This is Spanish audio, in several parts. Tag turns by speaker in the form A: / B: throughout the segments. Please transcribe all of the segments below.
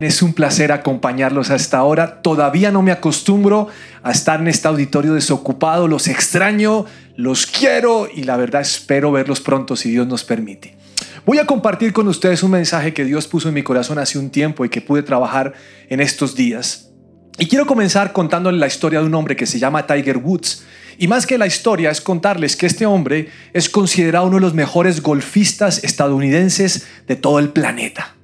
A: Es un placer acompañarlos hasta ahora. Todavía no me acostumbro a estar en este auditorio desocupado. Los extraño, los quiero y la verdad espero verlos pronto si Dios nos permite. Voy a compartir con ustedes un mensaje que Dios puso en mi corazón hace un tiempo y que pude trabajar en estos días. Y quiero comenzar contándoles la historia de un hombre que se llama Tiger Woods. Y más que la historia es contarles que este hombre es considerado uno de los mejores golfistas estadounidenses de todo el planeta.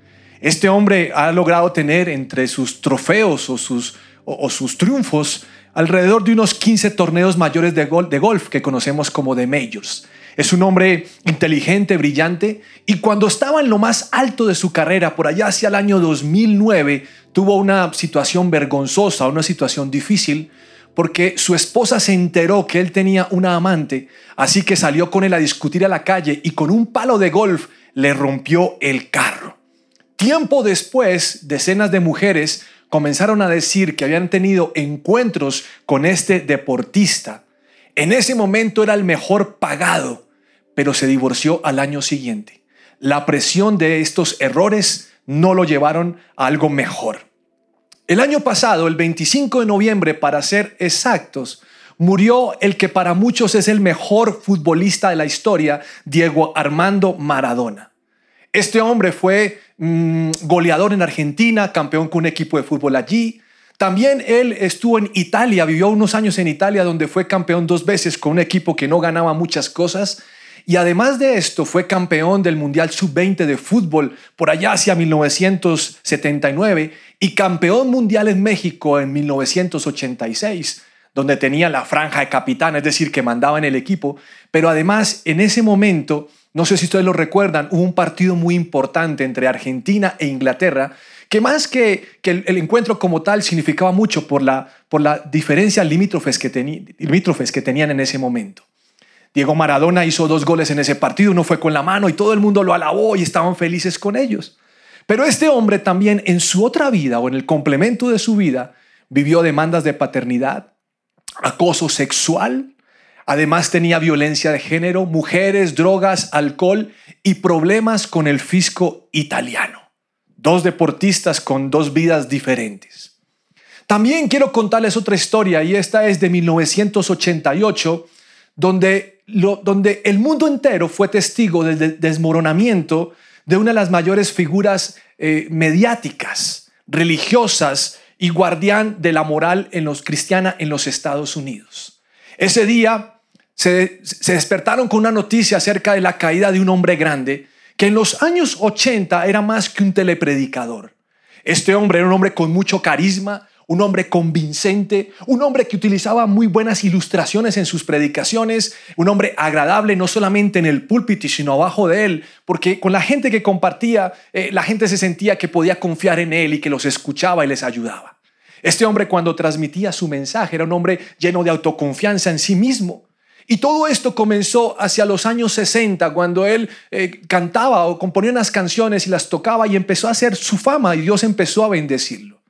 A: Este hombre ha logrado tener entre sus trofeos o sus, o, sus triunfos alrededor de unos 15 torneos mayores de, de golf que conocemos como de majors. Es un hombre inteligente, brillante, y cuando estaba en lo más alto de su carrera, por allá hacia el año 2009, tuvo una situación vergonzosa, una situación difícil, porque su esposa se enteró que él tenía una amante, así que salió con él a discutir a la calle y con un palo de golf le rompió el carro. Tiempo después, decenas de mujeres comenzaron a decir que habían tenido encuentros con este deportista. En ese momento era el mejor pagado, pero se divorció al año siguiente. La presión de estos errores no lo llevaron a algo mejor. El año pasado, el 25 de noviembre, para ser exactos, murió el que para muchos es el mejor futbolista de la historia, Diego Armando Maradona. Este hombre fue mm, goleador en Argentina, campeón con un equipo de fútbol allí. También él estuvo en Italia, vivió unos años en Italia donde fue campeón dos veces con un equipo que no ganaba muchas cosas. Y además de esto fue campeón del Mundial Sub-20 de fútbol por allá hacia 1979 y campeón mundial en México en 1986 donde tenía la franja de capitán, es decir, que mandaba en el equipo. Pero además, en ese momento, no sé si ustedes lo recuerdan, hubo un partido muy importante entre Argentina e Inglaterra, que más que, el, encuentro como tal significaba mucho por la, por la diferencia limítrofes que, limítrofes que tenían en ese momento. Diego Maradona hizo dos goles en ese partido, uno fue con la mano y todo el mundo lo alabó y estaban felices con ellos. Pero este hombre también en su otra vida o en el complemento de su vida vivió demandas de paternidad, acoso sexual, Además tenía violencia de género, mujeres, drogas, alcohol y problemas con el fisco italiano. Dos deportistas con dos vidas diferentes. También quiero contarles otra historia y esta es de 1988, donde, donde el mundo entero fue testigo del desmoronamiento de una de las mayores figuras eh, mediáticas, religiosas y guardián de la moral en los cristiana en los Estados Unidos. Ese día se, despertaron con una noticia acerca de la caída de un hombre grande que en los años 80 era más que un telepredicador. Este hombre era un hombre con mucho carisma, un hombre convincente, un hombre que utilizaba muy buenas ilustraciones en sus predicaciones, un hombre agradable no solamente en el púlpito, sino abajo de él, porque con la gente que compartía, eh, la gente se sentía que podía confiar en él y que los escuchaba y les ayudaba. Este hombre cuando transmitía su mensaje era un hombre lleno de autoconfianza en sí mismo. Y todo esto comenzó hacia los años 60, cuando él eh, cantaba o componía unas canciones y las tocaba y empezó a hacer su fama y Dios empezó a bendecirlo.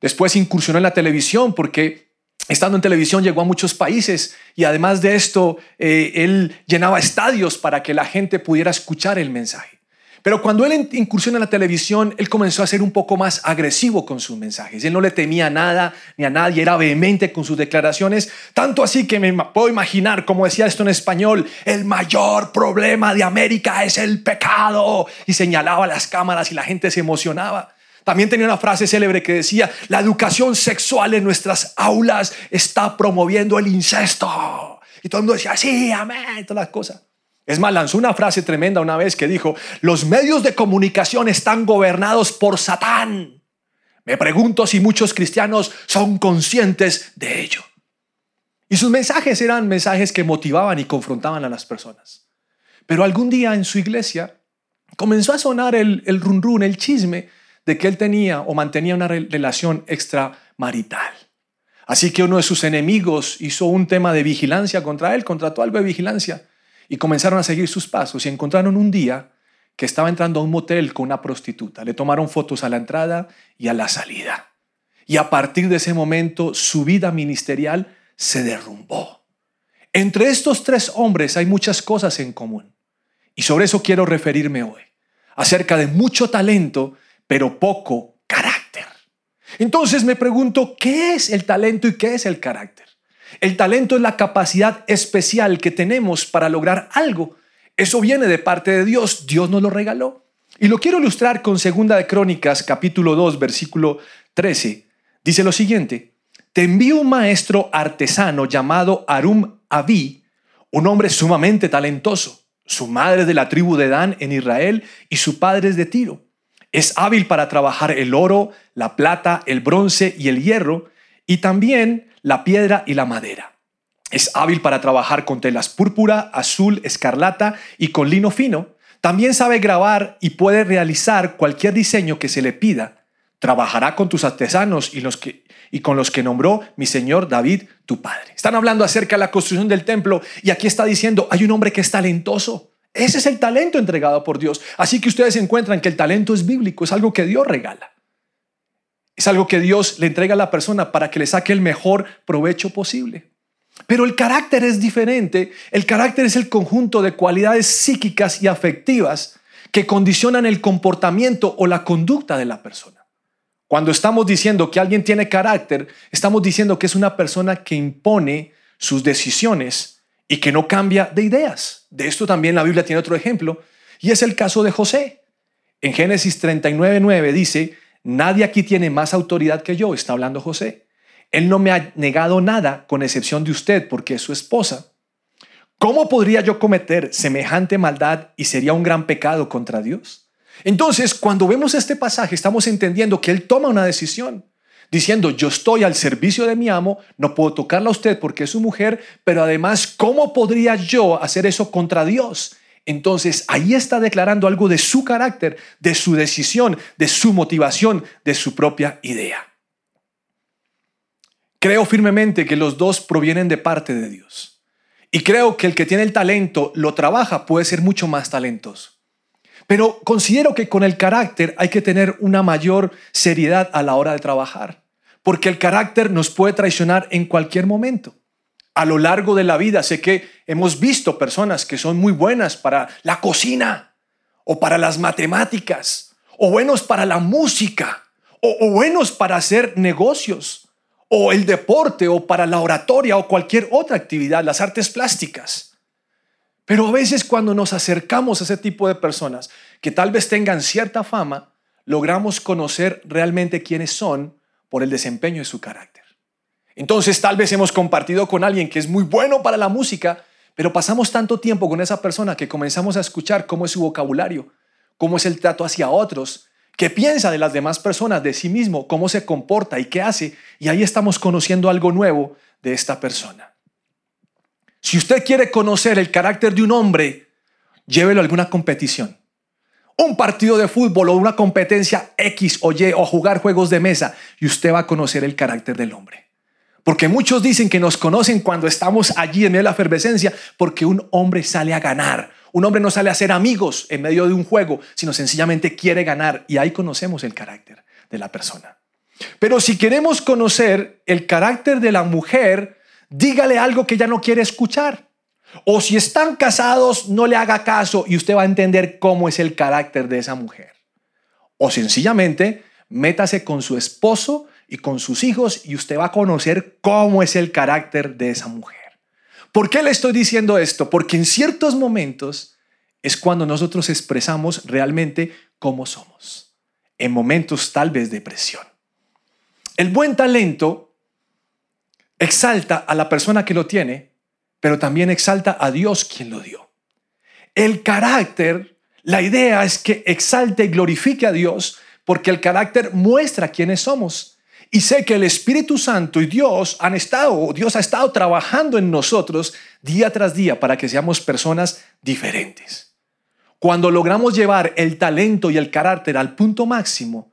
A: Después incursionó en la televisión porque estando en televisión llegó a muchos países y además de esto, eh, él llenaba estadios para que la gente pudiera escuchar el mensaje. Pero cuando él incursiona en la televisión, él comenzó a ser un poco más agresivo con sus mensajes. Él no le temía nada ni a nadie, era vehemente con sus declaraciones, tanto así que me puedo imaginar, como decía esto en español, el mayor problema de América es el pecado. Y señalaba las cámaras y la gente se emocionaba. También tenía una frase célebre que decía, la educación sexual en nuestras aulas está promoviendo el incesto. Y todo el mundo decía, sí, amén, todas las cosas. Es más, lanzó una frase tremenda una vez que dijo, los medios de comunicación están gobernados por Satán. Me pregunto si muchos cristianos son conscientes de ello. Y sus mensajes eran mensajes que motivaban y confrontaban a las personas. Pero algún día en su iglesia comenzó a sonar el, el run run, el chisme de que él tenía o mantenía una relación extramarital. Así que uno de sus enemigos hizo un tema de vigilancia contra él, contrató algo de vigilancia y comenzaron a seguir sus pasos y encontraron un día que estaba entrando a un motel con una prostituta. Le tomaron fotos a la entrada y a la salida. Y a partir de ese momento su vida ministerial se derrumbó. Entre estos tres hombres hay muchas cosas en común. Y sobre eso quiero referirme hoy. Acerca de mucho talento, pero poco carácter Entonces me pregunto, ¿qué es el talento y qué es el carácter? El talento es la capacidad especial que tenemos para lograr algo. Eso viene de parte de Dios, Dios nos lo regaló. Y lo quiero ilustrar con Segunda de Crónicas, capítulo 2, versículo 13. Dice lo siguiente: Te envío un maestro artesano llamado Arum Abi, un hombre sumamente talentoso. Su madre es de la tribu de Dan en Israel y su padre es de Tiro. Es hábil para trabajar el oro, la plata, el bronce y el hierro, y también la piedra y la madera. Es hábil para trabajar con telas púrpura, azul, escarlata y con lino fino. También sabe grabar y puede realizar cualquier diseño que se le pida. Trabajará con tus artesanos y, con los que nombró mi señor David, tu padre. Están hablando acerca de la construcción del templo y aquí está diciendo, hay un hombre que es talentoso. Ese es el talento entregado por Dios. Así que ustedes encuentran que el talento es bíblico, es algo que Dios regala. Es algo que Dios le entrega a la persona para que le saque el mejor provecho posible. Pero el carácter es diferente. El carácter es el conjunto de cualidades psíquicas y afectivas que condicionan el comportamiento o la conducta de la persona. Cuando estamos diciendo que alguien tiene carácter, estamos diciendo que es una persona que impone sus decisiones y que no cambia de ideas. De esto también la Biblia tiene otro ejemplo, y es el caso de José. En Génesis 39.9 dice, nadie aquí tiene más autoridad que yo, está hablando José. Él no me ha negado nada con excepción de usted porque es su esposa. ¿Cómo podría yo cometer semejante maldad y sería un gran pecado contra Dios? Entonces, cuando vemos este pasaje, estamos entendiendo que Él toma una decisión diciendo, yo estoy al servicio de mi amo, no puedo tocarla a usted porque es su mujer, pero además, ¿cómo podría yo hacer eso contra Dios? Entonces ahí está declarando algo de su carácter, de su decisión, de su motivación, de su propia idea. Creo firmemente que los dos provienen de parte de Dios. Y creo que el que tiene el talento, lo trabaja, puede ser mucho más talentoso. Pero considero que con el carácter hay que tener una mayor seriedad a la hora de trabajar porque el carácter nos puede traicionar en cualquier momento. A lo largo de la vida sé que hemos visto personas que son muy buenas para la cocina o para las matemáticas o buenos para la música o, buenos para hacer negocios o el deporte o para la oratoria o cualquier otra actividad, las artes plásticas. Pero a veces cuando nos acercamos a ese tipo de personas que tal vez tengan cierta fama, logramos conocer realmente quiénes son por el desempeño de su carácter. Entonces tal vez hemos compartido con alguien que es muy bueno para la música, pero pasamos tanto tiempo con esa persona que comenzamos a escuchar cómo es su vocabulario, cómo es el trato hacia otros, qué piensa de las demás personas, de sí mismo, cómo se comporta y qué hace, y ahí estamos conociendo algo nuevo de esta persona. Si usted quiere conocer el carácter de un hombre, llévelo a alguna competición un partido de fútbol o una competencia X o Y o jugar juegos de mesa y usted va a conocer el carácter del hombre. Porque muchos dicen que nos conocen cuando estamos allí en medio de la efervescencia, porque un hombre sale a ganar. Un hombre no sale a ser amigos en medio de un juego, sino sencillamente quiere ganar y ahí conocemos el carácter de la persona. Pero si queremos conocer el carácter de la mujer, dígale algo que ella no quiere escuchar. O si están casados, no le haga caso y usted va a entender cómo es el carácter de esa mujer. O sencillamente, métase con su esposo y con sus hijos y usted va a conocer cómo es el carácter de esa mujer. ¿Por qué le estoy diciendo esto? Porque en ciertos momentos es cuando nosotros expresamos realmente cómo somos. En momentos tal vez de presión. El buen talento exalta a la persona que lo tiene pero también exalta a Dios quien lo dio. El carácter, la idea es que exalte y glorifique a Dios porque el carácter muestra quiénes somos. Y sé que el Espíritu Santo y Dios han estado, Dios ha estado trabajando en nosotros día tras día para que seamos personas diferentes. Cuando logramos llevar el talento y el carácter al punto máximo,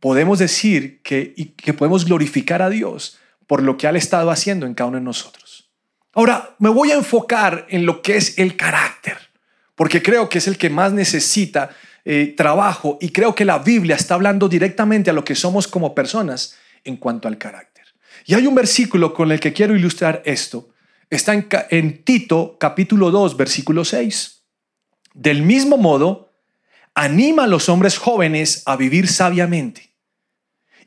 A: podemos decir que, que podemos glorificar a Dios por lo que ha estado haciendo en cada uno de nosotros. Ahora, me voy a enfocar en lo que es el carácter, porque creo que es el que más necesita eh, trabajo y creo que la Biblia está hablando directamente a lo que somos como personas en cuanto al carácter. Y hay un versículo con el que quiero ilustrar esto. Está en, en Tito capítulo 2, versículo 6. Del mismo modo, anima a los hombres jóvenes a vivir sabiamente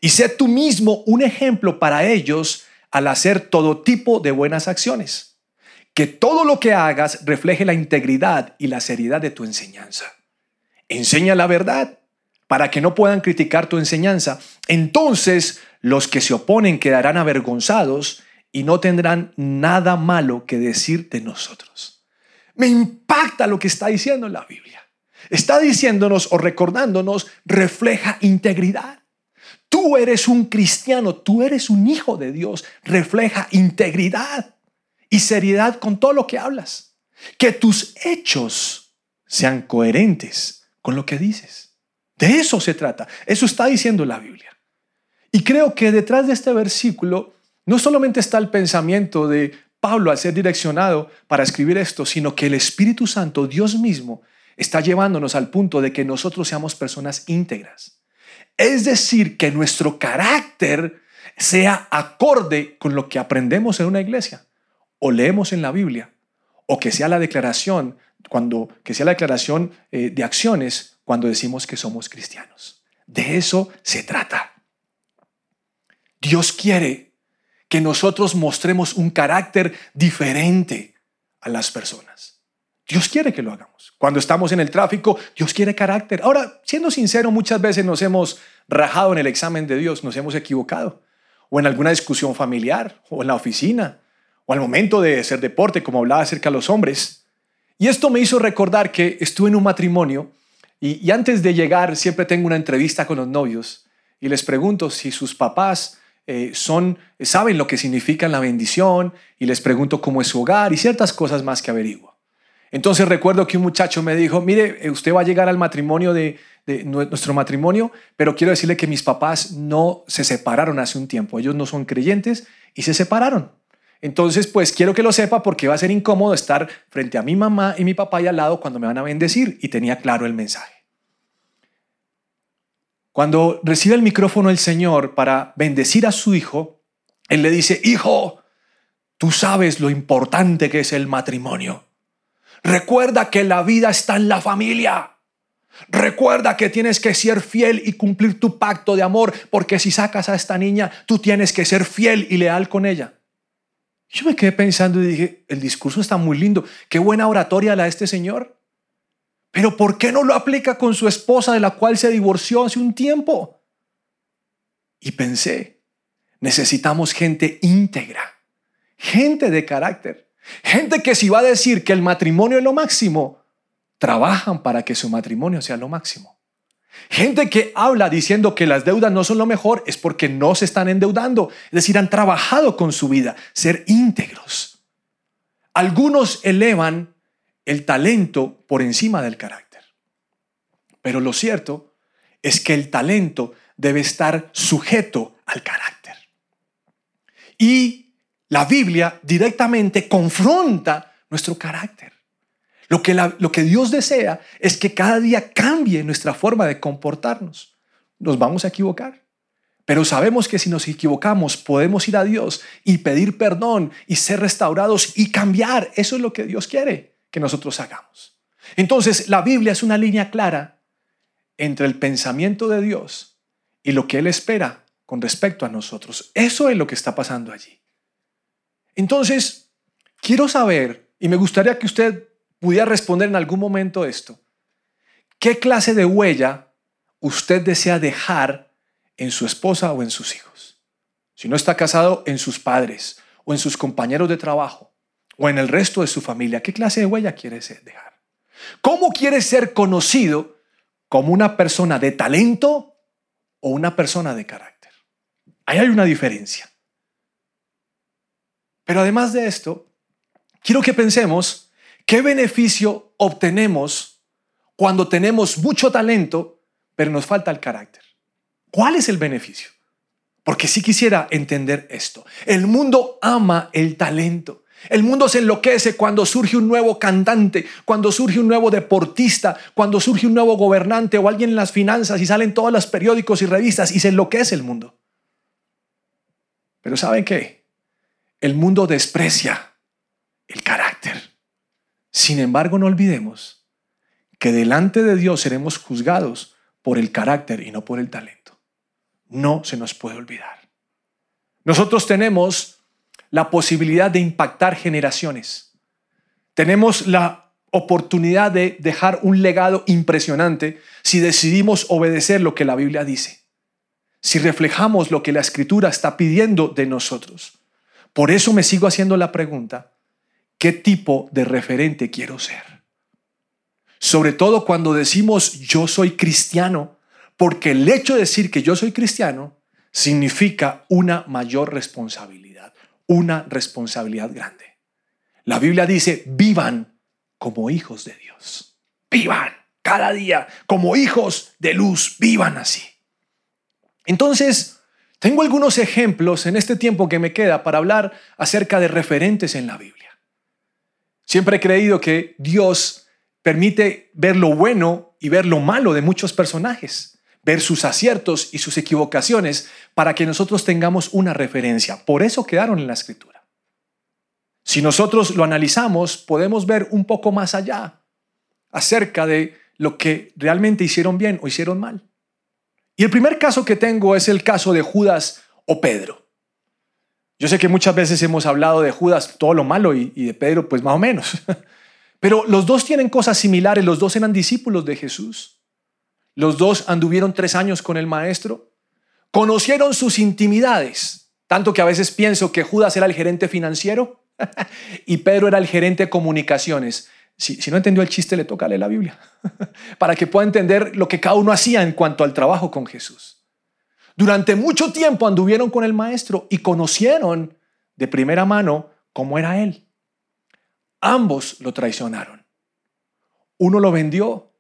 A: y sé tú mismo un ejemplo para ellos al hacer todo tipo de buenas acciones. Que todo lo que hagas refleje la integridad y la seriedad de tu enseñanza. Enseña la verdad para que no puedan criticar tu enseñanza. Entonces los que se oponen quedarán avergonzados y no tendrán nada malo que decir de nosotros. Me impacta lo que está diciendo la Biblia. Está diciéndonos o recordándonos, refleja integridad. Tú eres un cristiano, tú eres un hijo de Dios, refleja integridad y seriedad con todo lo que hablas. Que tus hechos sean coherentes con lo que dices. De eso se trata. Eso está diciendo la Biblia. Y creo que detrás de este versículo no solamente está el pensamiento de Pablo al ser direccionado para escribir esto, sino que el Espíritu Santo, Dios mismo, está llevándonos al punto de que nosotros seamos personas íntegras. Es decir, que nuestro carácter sea acorde con lo que aprendemos en una iglesia o leemos en la Biblia o que sea la declaración cuando que sea la declaración eh, de acciones cuando decimos que somos cristianos. De eso se trata. Dios quiere que nosotros mostremos un carácter diferente a las personas. Dios quiere que lo hagamos. Cuando estamos en el tráfico, Dios quiere carácter. Ahora, siendo sincero, muchas veces nos hemos rajado en el examen de Dios, nos hemos equivocado. O en alguna discusión familiar, o en la oficina, o al momento de hacer deporte, como hablaba acerca de los hombres. Y esto me hizo recordar que estuve en un matrimonio y, antes de llegar siempre tengo una entrevista con los novios y les pregunto si sus papás eh, son, saben lo que significa la bendición y les pregunto cómo es su hogar y ciertas cosas más que averiguo. Entonces recuerdo que un muchacho me dijo, mire, eh, usted va a llegar al matrimonio de, de nuestro matrimonio, pero quiero decirle que mis papás no se separaron hace un tiempo, ellos no son creyentes y se separaron. Entonces, pues quiero que lo sepa porque va a ser incómodo estar frente a mi mamá y mi papá y al lado cuando me van a bendecir. Y tenía claro el mensaje. Cuando recibe el micrófono el Señor para bendecir a su hijo, Él le dice, hijo, tú sabes lo importante que es el matrimonio. Recuerda que la vida está en la familia. Recuerda que tienes que ser fiel y cumplir tu pacto de amor, porque si sacas a esta niña, tú tienes que ser fiel y leal con ella. Yo me quedé pensando y dije, el discurso está muy lindo, qué buena oratoria la de este señor. Pero ¿por qué no lo aplica con su esposa de la cual se divorció hace un tiempo? Y pensé, necesitamos gente íntegra, gente de carácter, gente que si va a decir que el matrimonio es lo máximo, trabajan para que su matrimonio sea lo máximo. Gente que habla diciendo que las deudas no son lo mejor es porque no se están endeudando, es decir, han trabajado con su vida, ser íntegros. Algunos elevan el talento por encima del carácter. Pero lo cierto es que el talento debe estar sujeto al carácter. Y la Biblia directamente confronta nuestro carácter. Lo que, lo que Dios desea es que cada día cambie nuestra forma de comportarnos. Nos vamos a equivocar. Pero sabemos que si nos equivocamos podemos ir a Dios y pedir perdón y ser restaurados y cambiar. Eso es lo que Dios quiere que nosotros hagamos. Entonces, la Biblia es una línea clara entre el pensamiento de Dios y lo que Él espera con respecto a nosotros. Eso es lo que está pasando allí. Entonces, quiero saber, y me gustaría que usted pudiera responder en algún momento esto, ¿qué clase de huella usted desea dejar en su esposa o en sus hijos? Si no está casado, en sus padres o en sus compañeros de trabajo o en el resto de su familia, ¿qué clase de huella quiere dejar? ¿Cómo quiere ser conocido como una persona de talento o una persona de carácter? Ahí hay una diferencia. Pero además de esto, quiero que pensemos qué beneficio obtenemos cuando tenemos mucho talento, pero nos falta el carácter. ¿Cuál es el beneficio? Porque si quisiera entender esto. El mundo ama el talento. El mundo se enloquece cuando surge un nuevo cantante, cuando surge un nuevo deportista, cuando surge un nuevo gobernante o alguien en las finanzas y salen todos los periódicos y revistas y se enloquece el mundo. Pero ¿saben qué? El mundo desprecia el carácter. Sin embargo, no olvidemos que delante de Dios seremos juzgados por el carácter y no por el talento. no se nos puede olvidar. Nosotros tenemos la posibilidad de impactar generaciones. Tenemos la oportunidad de dejar un legado impresionante si decidimos obedecer lo que la Biblia dice, si reflejamos lo que la Escritura está pidiendo de nosotros. Por eso me sigo haciendo la pregunta, ¿qué tipo de referente quiero ser? Sobre todo cuando decimos yo soy cristiano, porque el hecho de decir que yo soy cristiano significa una mayor responsabilidad, una responsabilidad grande. La Biblia dice, vivan como hijos de Dios. Vivan cada día como hijos de luz, vivan así. Entonces, tengo algunos ejemplos en este tiempo que me queda para hablar acerca de referentes en la Biblia. Siempre he creído que Dios permite ver lo bueno y ver lo malo de muchos personajes, ver sus aciertos y sus equivocaciones para que nosotros tengamos una referencia. Por eso quedaron en la escritura. Si nosotros lo analizamos, podemos ver un poco más allá acerca de lo que realmente hicieron bien o hicieron mal. Y el primer caso que tengo es el caso de Judas o Pedro. Yo sé que muchas veces hemos hablado de Judas todo lo malo y, de Pedro pues más o menos. Pero los dos tienen cosas similares, los dos eran discípulos de Jesús. Los dos anduvieron tres años con el maestro, conocieron sus intimidades, tanto que a veces pienso que Judas era el gerente financiero y Pedro era el gerente de comunicaciones. Si, no entendió el chiste, le toca leer la Biblia, para que pueda entender lo que cada uno hacía en cuanto al trabajo con Jesús. Durante mucho tiempo anduvieron con el maestro y conocieron de primera mano cómo era él. Ambos lo traicionaron. Uno lo vendió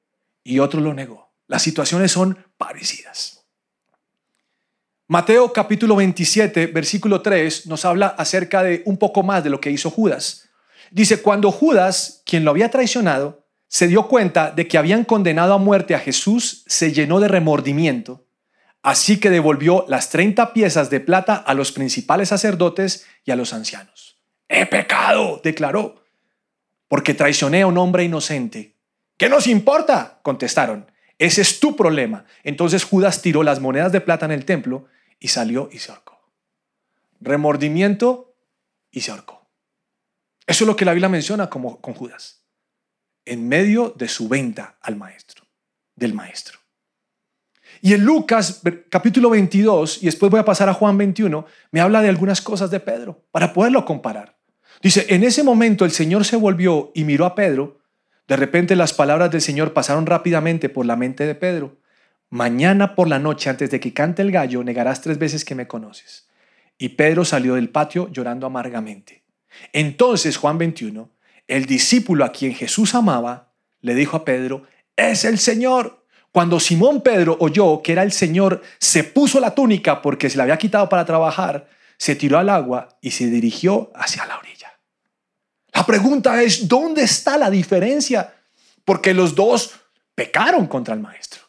A: y otro lo negó. Las situaciones son parecidas. Mateo capítulo 27, versículo 3 nos habla acerca de un poco más de lo que hizo Judas. Dice, cuando Judas, quien lo había traicionado, se dio cuenta de que habían condenado a muerte a Jesús, se llenó de remordimiento, así que devolvió las 30 piezas de plata a los principales sacerdotes y a los ancianos. He pecado, declaró, porque traicioné a un hombre inocente. ¿Qué nos importa? contestaron. Ese es tu problema. Entonces Judas tiró las monedas de plata en el templo y salió y se ahorcó. Remordimiento y se ahorcó. Eso es lo que la Biblia menciona como con Judas. En medio de su venta al maestro, del maestro. Y en Lucas capítulo 22, y después voy a pasar a Juan 21, me habla de algunas cosas de Pedro para poderlo comparar. Dice, en ese momento el Señor se volvió y miró a Pedro. De repente las palabras del Señor pasaron rápidamente por la mente de Pedro. Mañana por la noche, antes de que cante el gallo, negarás tres veces que me conoces. Y Pedro salió del patio llorando amargamente. Entonces Juan 21, el discípulo a quien Jesús amaba, le dijo a Pedro, es el Señor. Cuando Simón Pedro oyó que era el Señor, se puso la túnica porque se la había quitado para trabajar, se tiró al agua y se dirigió hacia la orilla. La pregunta es, ¿dónde está la diferencia? Porque los dos pecaron contra el Maestro.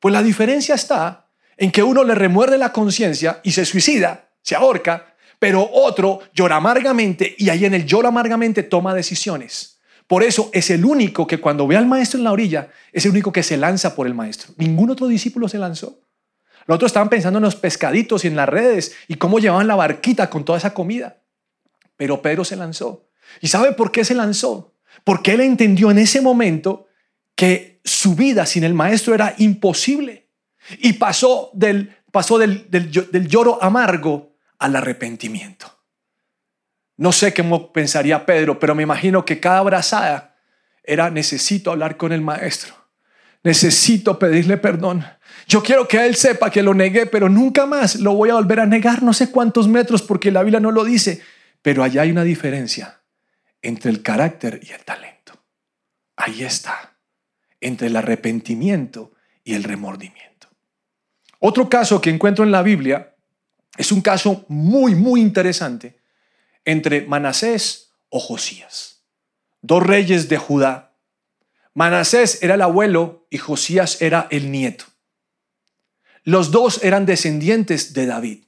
A: Pues la diferencia está en que uno le remuerde la conciencia y se suicida, se ahorca, pero otro llora amargamente y ahí en el lloro amargamente toma decisiones. Por eso es el único que cuando ve al maestro en la orilla, es el único que se lanza por el maestro. Ningún otro discípulo se lanzó. Los otros estaban pensando en los pescaditos y en las redes y cómo llevaban la barquita con toda esa comida. Pero Pedro se lanzó. ¿Y sabe por qué se lanzó? Porque él entendió en ese momento que su vida sin el maestro era imposible. Y pasó del, pasó del, del, lloro amargo al arrepentimiento. No sé cómo pensaría Pedro, pero me imagino que cada abrazada era necesito hablar con el maestro. Necesito pedirle perdón. Yo quiero que él sepa que lo negué, pero nunca más lo voy a volver a negar, no sé cuántos metros, porque la Biblia no lo dice. Pero allá hay una diferencia entre el carácter y el talento. Ahí está entre el arrepentimiento y el remordimiento. Otro caso que encuentro en la Biblia es un caso muy, muy interesante entre Manasés o Josías, dos reyes de Judá. Manasés era el abuelo y Josías era el nieto. Los dos eran descendientes de David,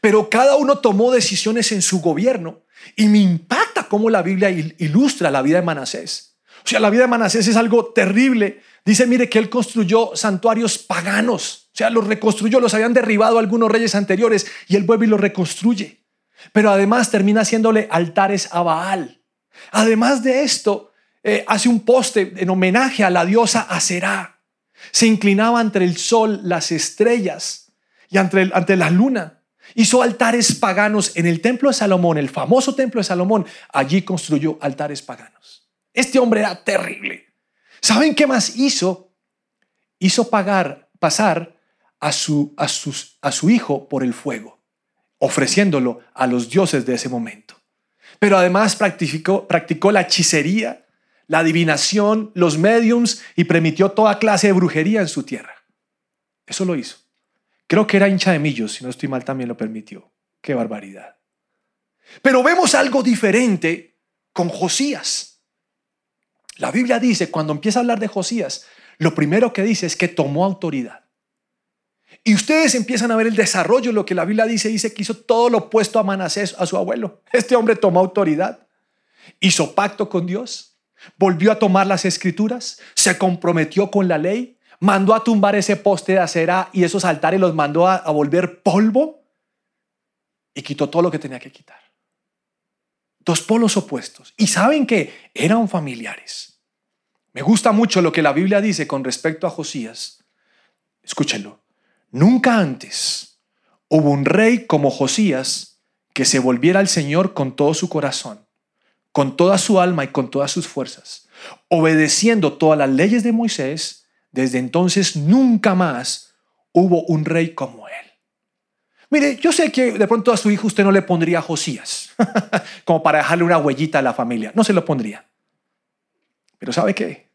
A: pero cada uno tomó decisiones en su gobierno y me impacta cómo la Biblia ilustra la vida de Manasés. O sea, la vida de Manasés es algo terrible. Dice, mire, que él construyó santuarios paganos. O sea, los reconstruyó, los habían derribado algunos reyes anteriores y él vuelve y los reconstruye. Pero además termina haciéndole altares a Baal. Además de esto, eh, hace un poste en homenaje a la diosa Aserá. Se inclinaba ante el sol, las estrellas y ante, ante la luna. Hizo altares paganos en el templo de Salomón, el famoso templo de Salomón. Allí construyó altares paganos. Este hombre era terrible. ¿Saben qué más hizo? Hizo pagar, pasar a su, a, sus, a su hijo por el fuego, ofreciéndolo a los dioses de ese momento. Pero además practicó, la hechicería, la adivinación, los mediums y permitió toda clase de brujería en su tierra. Eso lo hizo. Creo que era hincha de millos, si no estoy mal también lo permitió. Qué barbaridad. Pero vemos algo diferente con Josías. La Biblia dice, cuando empieza a hablar de Josías, lo primero que dice es que tomó autoridad. Y ustedes empiezan a ver el desarrollo, lo que la Biblia dice, dice que hizo todo lo opuesto a Manasés, a su abuelo. Este hombre tomó autoridad, hizo pacto con Dios, volvió a tomar las escrituras, se comprometió con la ley, mandó a tumbar ese poste de acera y esos altares los mandó a, a volver polvo y quitó todo lo que tenía que quitar. Dos polos opuestos. Y saben que eran familiares. Me gusta mucho lo que la Biblia dice con respecto a Josías. Escúchenlo. Nunca antes hubo un rey como Josías que se volviera al Señor con todo su corazón, con toda su alma y con todas sus fuerzas, obedeciendo todas las leyes de Moisés. Desde entonces nunca más hubo un rey como él. Mire, yo sé que de pronto a su hijo usted no le pondría Josías, como para dejarle una huellita a la familia, no se lo pondría. Pero ¿sabe qué?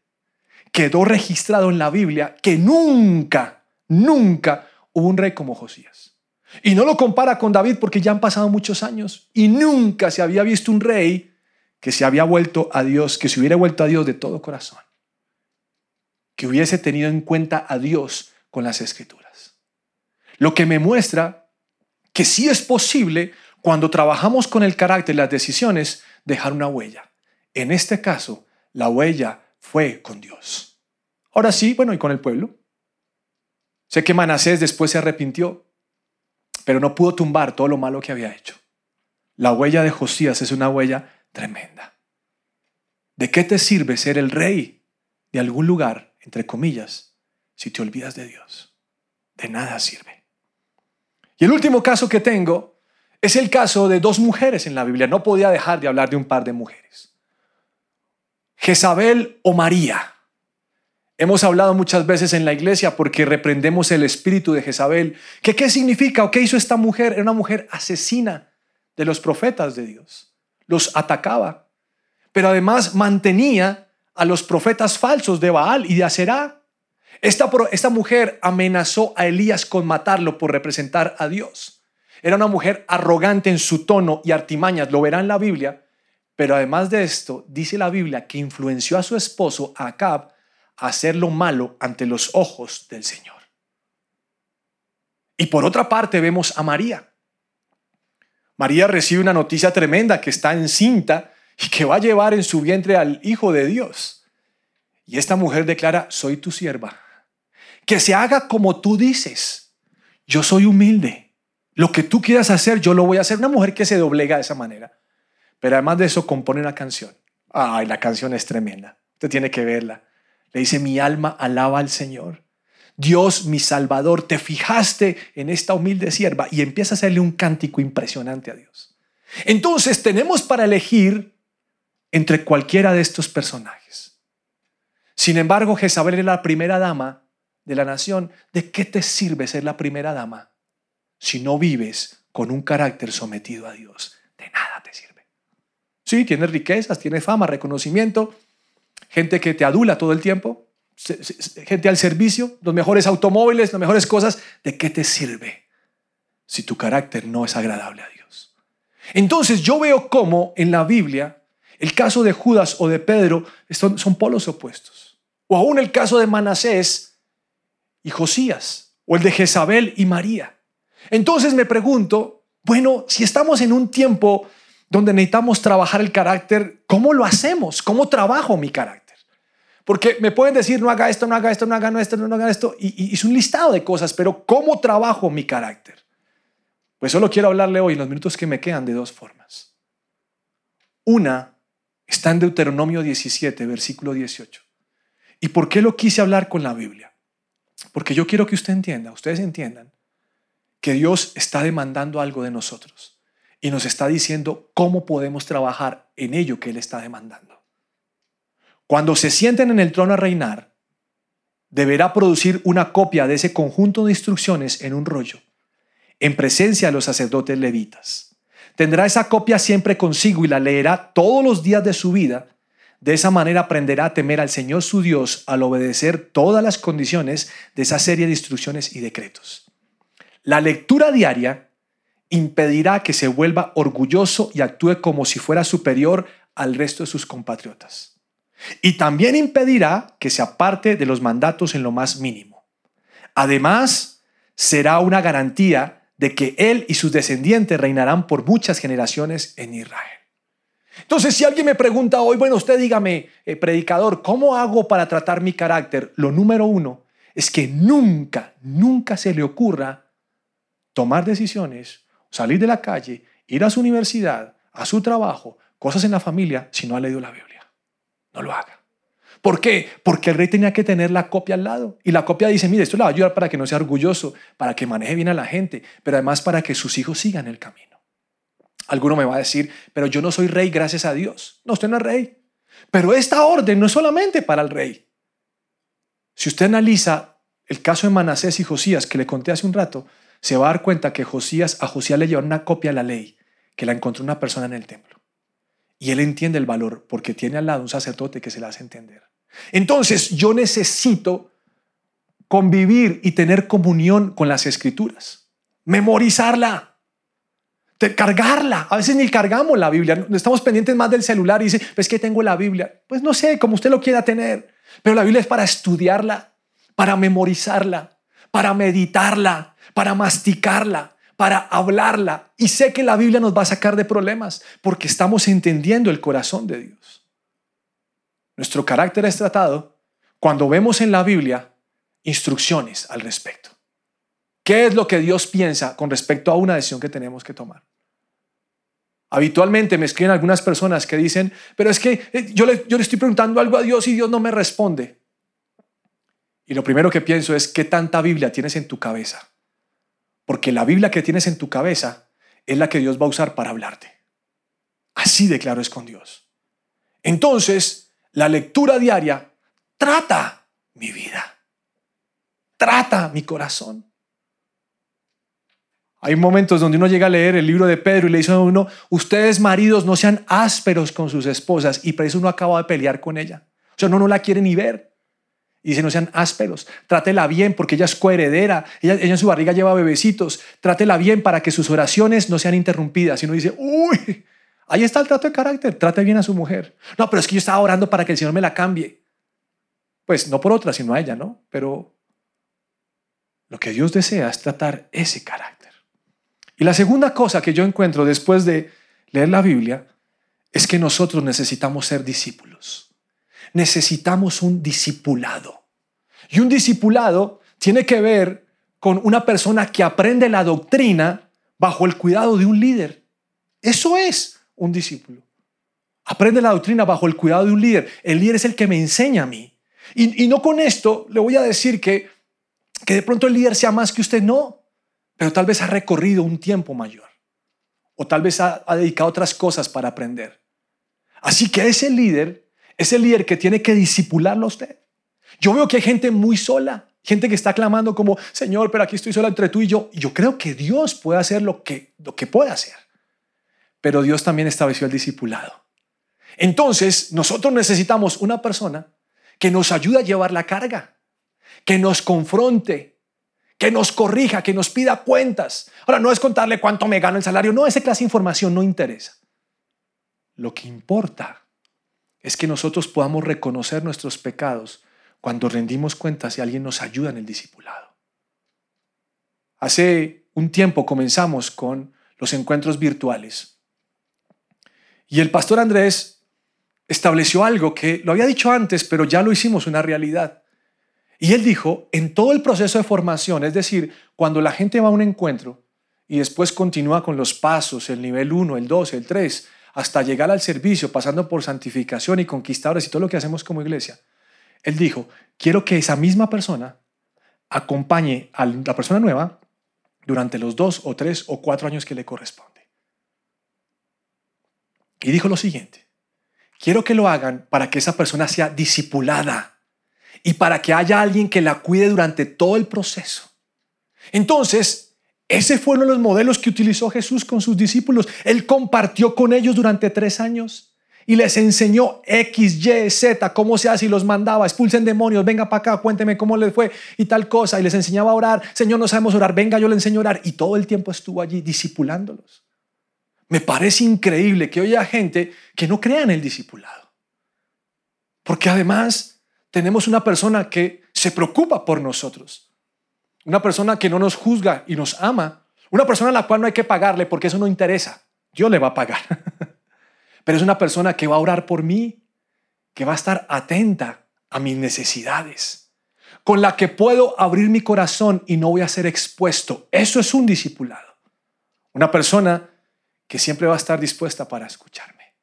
A: Quedó registrado en la Biblia que nunca, nunca hubo un rey como Josías. Y no lo compara con David porque ya han pasado muchos años y nunca se había visto un rey que se había vuelto a Dios, que se hubiera vuelto a Dios de todo corazón, que hubiese tenido en cuenta a Dios con las escrituras. Lo que me muestra que sí es posible cuando trabajamos con el carácter y las decisiones dejar una huella. En este caso, la huella fue con Dios. Ahora sí, bueno, y con el pueblo. Sé que Manasés después se arrepintió, pero no pudo tumbar todo lo malo que había hecho. La huella de Josías es una huella tremenda. ¿De qué te sirve ser el rey de algún lugar, entre comillas, si te olvidas de Dios? De nada sirve. Y el último caso que tengo es el caso de dos mujeres en la Biblia. No podía dejar de hablar de un par de mujeres. Jezabel o María. Hemos hablado muchas veces en la iglesia porque reprendemos el espíritu de Jezabel. ¿Qué, ¿Qué significa o qué hizo esta mujer? Era una mujer asesina de los profetas de Dios. Los atacaba. Pero además mantenía a los profetas falsos de Baal y de Aserá. Esta, esta mujer amenazó a Elías con matarlo por representar a Dios. Era una mujer arrogante en su tono y artimañas, lo verá en la Biblia. Pero además de esto, dice la Biblia que influenció a su esposo, Acab, hacer lo malo ante los ojos del Señor. Y por otra parte vemos a María. María recibe una noticia tremenda que está encinta y que va a llevar en su vientre al Hijo de Dios. Y esta mujer declara, soy tu sierva. Que se haga como tú dices. Yo soy humilde. Lo que tú quieras hacer, yo lo voy a hacer. Una mujer que se doblega de esa manera. Pero además de eso, compone una canción. Ay, la canción es tremenda. Usted tiene que verla. Le dice, mi alma alaba al Señor. Dios, mi Salvador, te fijaste en esta humilde sierva y empieza a hacerle un cántico impresionante a Dios. Entonces tenemos para elegir entre cualquiera de estos personajes. Sin embargo, Jezabel era la primera dama de la nación. ¿De qué te sirve ser la primera dama si no vives con un carácter sometido a Dios? De nada te sirve. Sí, tienes riquezas, tienes fama, reconocimiento, gente que te adula todo el tiempo, gente al servicio, los mejores automóviles, las mejores cosas, ¿de qué te sirve si tu carácter no es agradable a Dios? Entonces yo veo cómo en la Biblia el caso de Judas o de Pedro son, polos opuestos. O aún el caso de Manasés y Josías, o el de Jezabel y María. Entonces me pregunto, bueno, si estamos en un tiempo donde necesitamos trabajar el carácter, ¿cómo lo hacemos? ¿Cómo trabajo mi carácter? Porque me pueden decir, no haga esto, no haga esto, no haga esto, no haga esto. Y, es un listado de cosas, pero ¿cómo trabajo mi carácter? Pues solo quiero hablarle hoy, en los minutos que me quedan, de dos formas. Una está en Deuteronomio 17, versículo 18. ¿Y por qué lo quise hablar con la Biblia? Porque yo quiero que usted entienda, ustedes entiendan, que Dios está demandando algo de nosotros y nos está diciendo cómo podemos trabajar en ello que Él está demandando. Cuando se sienten en el trono a reinar, deberá producir una copia de ese conjunto de instrucciones en un rollo en presencia de los sacerdotes levitas. Tendrá esa copia siempre consigo y la leerá todos los días de su vida. De esa manera aprenderá a temer al Señor su Dios al obedecer todas las condiciones de esa serie de instrucciones y decretos. La lectura diaria impedirá que se vuelva orgulloso y actúe como si fuera superior al resto de sus compatriotas. Y también impedirá que se aparte de los mandatos en lo más mínimo. Además, será una garantía de que él y sus descendientes reinarán por muchas generaciones en Israel. Entonces, si alguien me pregunta hoy, bueno, usted dígame, eh, predicador, ¿cómo hago para tratar mi carácter? Lo número uno es que nunca, nunca se le ocurra tomar decisiones, salir de la calle, ir a su universidad, a su trabajo, cosas en la familia, si no ha leído la Biblia. No lo haga. ¿Por qué? Porque el rey tenía que tener la copia al lado. Y la copia dice, mire, esto le va a ayudar para que no sea orgulloso, para que maneje bien a la gente, pero además para que sus hijos sigan el camino. Alguno me va a decir, pero yo no soy rey gracias a Dios. No, usted no es rey. Pero esta orden no es solamente para el rey. Si usted analiza el caso de Manasés y Josías que le conté hace un rato, se va a dar cuenta que Josías, a Josías le llevaron una copia de la ley que la encontró una persona en el templo. Y él entiende el valor porque tiene al lado un sacerdote que se la hace entender. Entonces yo necesito convivir y tener comunión con las escrituras, memorizarla, cargarla. A veces ni cargamos la Biblia, estamos pendientes más del celular y dice, pues que tengo la Biblia. Pues no sé, como usted lo quiera tener, pero la Biblia es para estudiarla, para memorizarla, para meditarla, para masticarla, para hablarla. Y sé que la Biblia nos va a sacar de problemas porque estamos entendiendo el corazón de Dios. Nuestro carácter es tratado cuando vemos en la Biblia instrucciones al respecto. ¿Qué es lo que Dios piensa con respecto a una decisión que tenemos que tomar? Habitualmente me escriben algunas personas que dicen, pero es que eh, yo le, yo le estoy preguntando algo a Dios y Dios no me responde. Y lo primero que pienso es, ¿qué tanta Biblia tienes en tu cabeza? Porque la Biblia que tienes en tu cabeza es la que Dios va a usar para hablarte. Así de claro es con Dios. Entonces, la lectura diaria trata mi vida, trata mi corazón. Hay momentos donde uno llega a leer el libro de Pedro y le dice a uno, ustedes maridos no sean ásperos con sus esposas y por eso uno acaba de pelear con ella. O sea, no la quiere ni ver. Y dice, no sean ásperos, trátela bien porque ella es coheredera, ella, ella en su barriga lleva bebecitos, trátela bien para que sus oraciones no sean interrumpidas. Y uno dice, uy, Ahí está el trato de carácter. Trate bien a su mujer. No, pero es que yo estaba orando para que el Señor me la cambie. Pues no por otra, sino a ella, ¿no? Pero lo que Dios desea es tratar ese carácter. Y la segunda cosa que yo encuentro después de leer la Biblia es que nosotros necesitamos ser discípulos. Necesitamos un discipulado. Y un discipulado tiene que ver con una persona que aprende la doctrina bajo el cuidado de un líder. Eso es un discípulo. Aprende la doctrina bajo el cuidado de un líder. El líder es el que me enseña a mí. Y, no con esto le voy a decir que, que de pronto el líder sea más que usted, no. Pero tal vez ha recorrido un tiempo mayor. O tal vez ha, ha dedicado otras cosas para aprender. Así que ese líder es el líder que tiene que disipularlo a usted. Yo veo que hay gente muy sola, gente que está clamando como, Señor, pero aquí estoy sola entre tú y yo. Yo creo que Dios puede hacer lo que, lo que puede hacer pero Dios también estableció el discipulado. Entonces, nosotros necesitamos una persona que nos ayude a llevar la carga, que nos confronte, que nos corrija, que nos pida cuentas. Ahora, no es contarle cuánto me gano el salario, no, esa clase de información no interesa. Lo que importa es que nosotros podamos reconocer nuestros pecados cuando rendimos cuentas y alguien nos ayuda en el discipulado. Hace un tiempo comenzamos con los encuentros virtuales y el pastor Andrés estableció algo que lo había dicho antes, pero ya lo hicimos una realidad. Y él dijo, en todo el proceso de formación, es decir, cuando la gente va a un encuentro y después continúa con los pasos, el nivel 1, el 2, el 3, hasta llegar al servicio, pasando por santificación y conquistadores y todo lo que hacemos como iglesia, él dijo, quiero que esa misma persona acompañe a la persona nueva durante los dos o tres o cuatro años que le corresponde. Y dijo lo siguiente, quiero que lo hagan para que esa persona sea discipulada y para que haya alguien que la cuide durante todo el proceso. Entonces, ese fue uno de los modelos que utilizó Jesús con sus discípulos. Él compartió con ellos durante tres años y les enseñó X, Y, Z, cómo se hace y los mandaba, expulsen demonios, venga para acá, cuénteme cómo les fue y tal cosa. Y les enseñaba a orar, Señor, no sabemos orar, venga, yo le enseño a orar. Y todo el tiempo estuvo allí discipulándolos. Me parece increíble que haya gente que no crea en el discipulado. Porque además tenemos una persona que se preocupa por nosotros. Una persona que no nos juzga y nos ama. Una persona a la cual no hay que pagarle porque eso no interesa. Dios le va a pagar. pero es una persona que va a orar por mí, que va a estar atenta a mis necesidades, con la que puedo abrir mi corazón y no voy a ser expuesto. Eso es un discipulado. Una persona que siempre va a estar dispuesta para escucharme.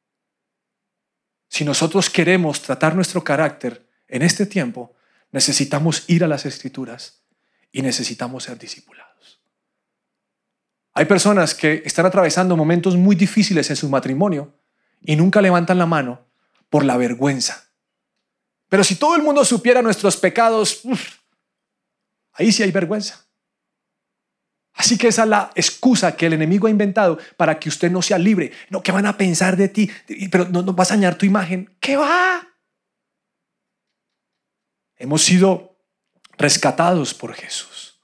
A: Si nosotros queremos tratar nuestro carácter en este tiempo, necesitamos ir a las escrituras y necesitamos ser discipulados. Hay personas que están atravesando momentos muy difíciles en su matrimonio y nunca levantan la mano por la vergüenza. Pero si todo el mundo supiera nuestros pecados, ahí sí hay vergüenza. Así que esa es la excusa que el enemigo ha inventado para que usted no sea libre. No, ¿qué van a pensar de ti? Pero no, no vas a dañar tu imagen. ¿Qué va? Hemos sido rescatados por Jesús.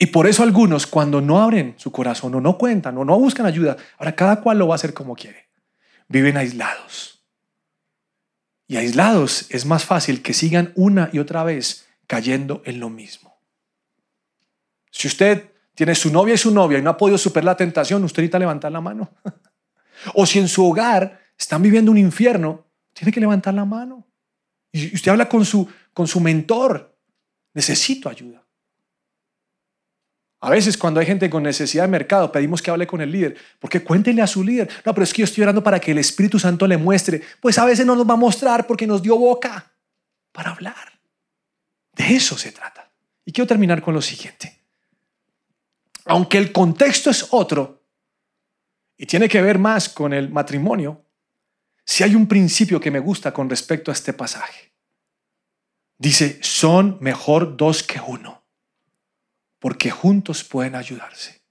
A: Y por eso algunos cuando no abren su corazón o no cuentan o no buscan ayuda, ahora cada cual lo va a hacer como quiere viven aislados. Y aislados es más fácil que sigan una y otra vez cayendo en lo mismo. Si usted tiene su novia y su novia y no ha podido superar la tentación, usted necesita levantar la mano. o si en su hogar están viviendo un infierno, tiene que levantar la mano. Y usted habla con su, con su mentor, necesito ayuda. A veces cuando hay gente con necesidad de mercado, pedimos que hable con el líder, porque cuéntenle a su líder. No, pero es que yo estoy orando para que el Espíritu Santo le muestre. Pues a veces no nos va a mostrar porque nos dio boca para hablar. De eso se trata. Y quiero terminar con lo siguiente. Aunque el contexto es otro y tiene que ver más con el matrimonio, si hay un principio que me gusta con respecto a este pasaje. Dice, son mejor dos que uno porque juntos pueden ayudarse.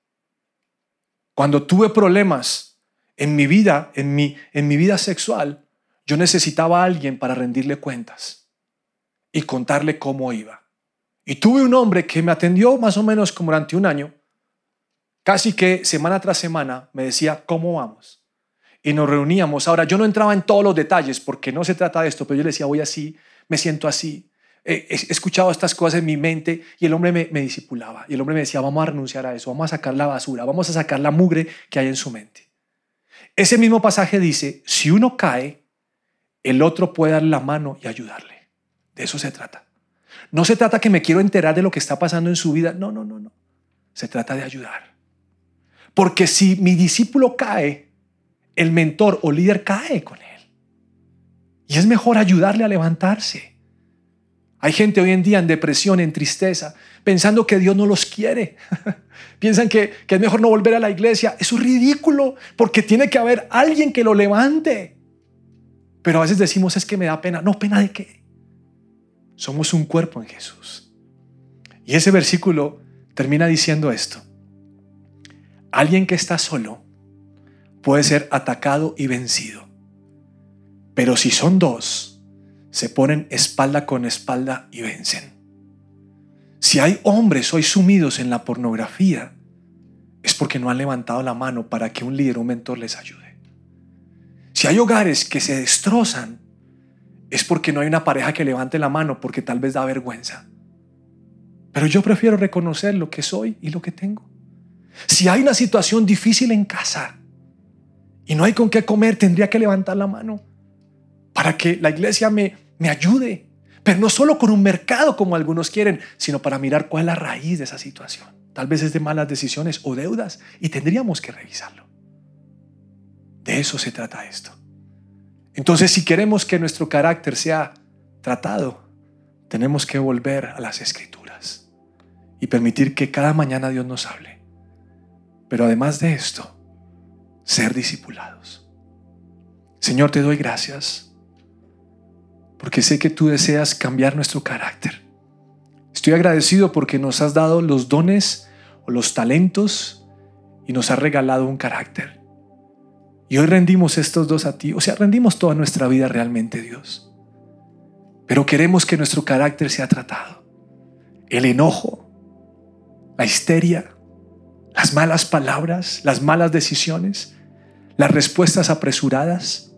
A: Cuando tuve problemas en mi vida, en mi, en mi vida sexual, yo necesitaba a alguien para rendirle cuentas y contarle cómo iba. Y tuve un hombre que me atendió más o menos como durante un año, casi que semana tras semana me decía, ¿cómo vamos? Y nos reuníamos. Ahora, yo no entraba en todos los detalles porque no se trata de esto, pero yo le decía, voy así, me siento así, he escuchado estas cosas en mi mente y el hombre me, me disipulaba. Y el hombre me decía, vamos a renunciar a eso, vamos a sacar la basura, vamos a sacar la mugre que hay en su mente. Ese mismo pasaje dice, si uno cae, el otro puede dar la mano y ayudarle. De eso se trata. No se trata que me quiero enterar de lo que está pasando en su vida. No, no, no, no. Se trata de ayudar. Porque si mi discípulo cae, el mentor o líder cae con él. Y es mejor ayudarle a levantarse. Hay gente hoy en día en depresión, en tristeza, pensando que Dios no los quiere. Piensan que, es mejor no volver a la iglesia. Eso es ridículo, porque tiene que haber alguien que lo levante. Pero a veces decimos es que me da pena. No, pena de qué. Somos un cuerpo en Jesús. Y ese versículo termina diciendo esto. Alguien que está solo puede ser atacado y vencido. Pero si son dos, se ponen espalda con espalda y vencen. Si hay hombres hoy sumidos en la pornografía, es porque no han levantado la mano para que un líder o un mentor les ayude. Si hay hogares que se destrozan, es porque no hay una pareja que levante la mano porque tal vez da vergüenza. Pero yo prefiero reconocer lo que soy y lo que tengo. Si hay una situación difícil en casa y no hay con qué comer, tendría que levantar la mano para que la iglesia me, me ayude. Pero no solo con un mercado como algunos quieren, sino para mirar cuál es la raíz de esa situación. Tal vez es de malas decisiones o deudas y tendríamos que revisarlo. De eso se trata esto. Entonces, si queremos que nuestro carácter sea tratado, tenemos que volver a las escrituras y permitir que cada mañana Dios nos hable. Pero además de esto, ser discipulados. Señor, te doy gracias porque sé que tú deseas cambiar nuestro carácter. Estoy agradecido porque nos has dado los dones o los talentos y nos has regalado un carácter. Y hoy rendimos estos dos a ti, o sea, rendimos toda nuestra vida realmente, Dios. Pero queremos que nuestro carácter sea tratado. El enojo, la histeria, las malas palabras, las malas decisiones, las respuestas apresuradas,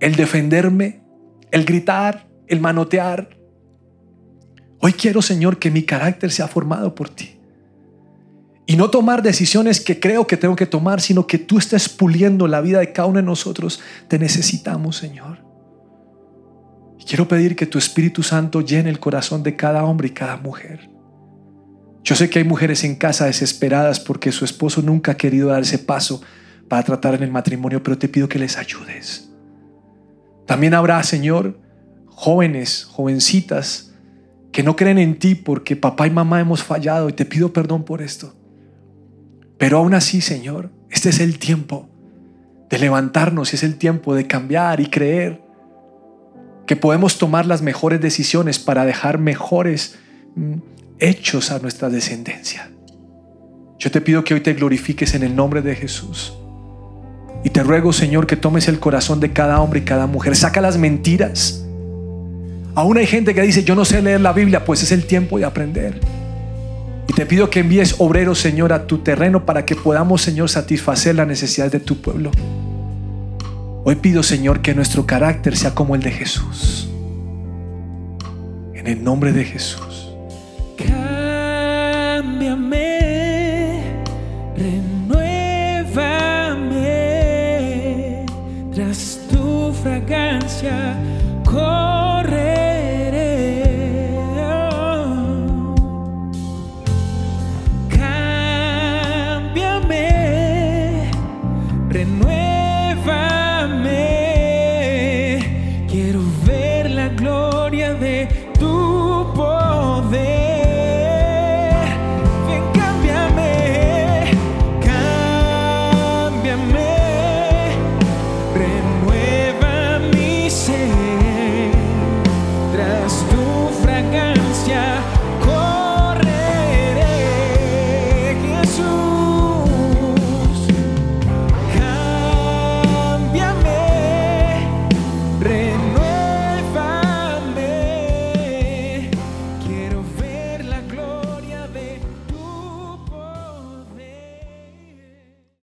A: el defenderme, el gritar, el manotear. Hoy quiero, Señor, que mi carácter sea formado por ti. Y no tomar decisiones que creo que tengo que tomar, sino que tú estés puliendo la vida de cada uno de nosotros. Te necesitamos, Señor. Quiero pedir que tu Espíritu Santo llene el corazón de cada hombre y cada mujer. Yo sé que hay mujeres en casa desesperadas porque su esposo nunca ha querido dar ese paso para tratar en el matrimonio, pero te pido que les ayudes. También habrá, Señor, jóvenes, jovencitas, que no creen en ti porque papá y mamá hemos fallado y te pido perdón por esto. Pero aún así, Señor, este es el tiempo de levantarnos y es el tiempo de cambiar y creer que podemos tomar las mejores decisiones para dejar mejores mm, hechos a nuestra descendencia. Yo te pido que hoy te glorifiques en el nombre de Jesús. Y te ruego, Señor, que tomes el corazón de cada hombre y cada mujer. Saca las mentiras. Aún hay gente que dice, yo no sé leer la Biblia, pues es el tiempo de aprender. Y te pido que envíes obreros, Señor, a tu terreno para que podamos, Señor, satisfacer las necesidades de tu pueblo. Hoy pido, Señor, que nuestro carácter sea como el de Jesús. En el nombre de Jesús.
B: gracia.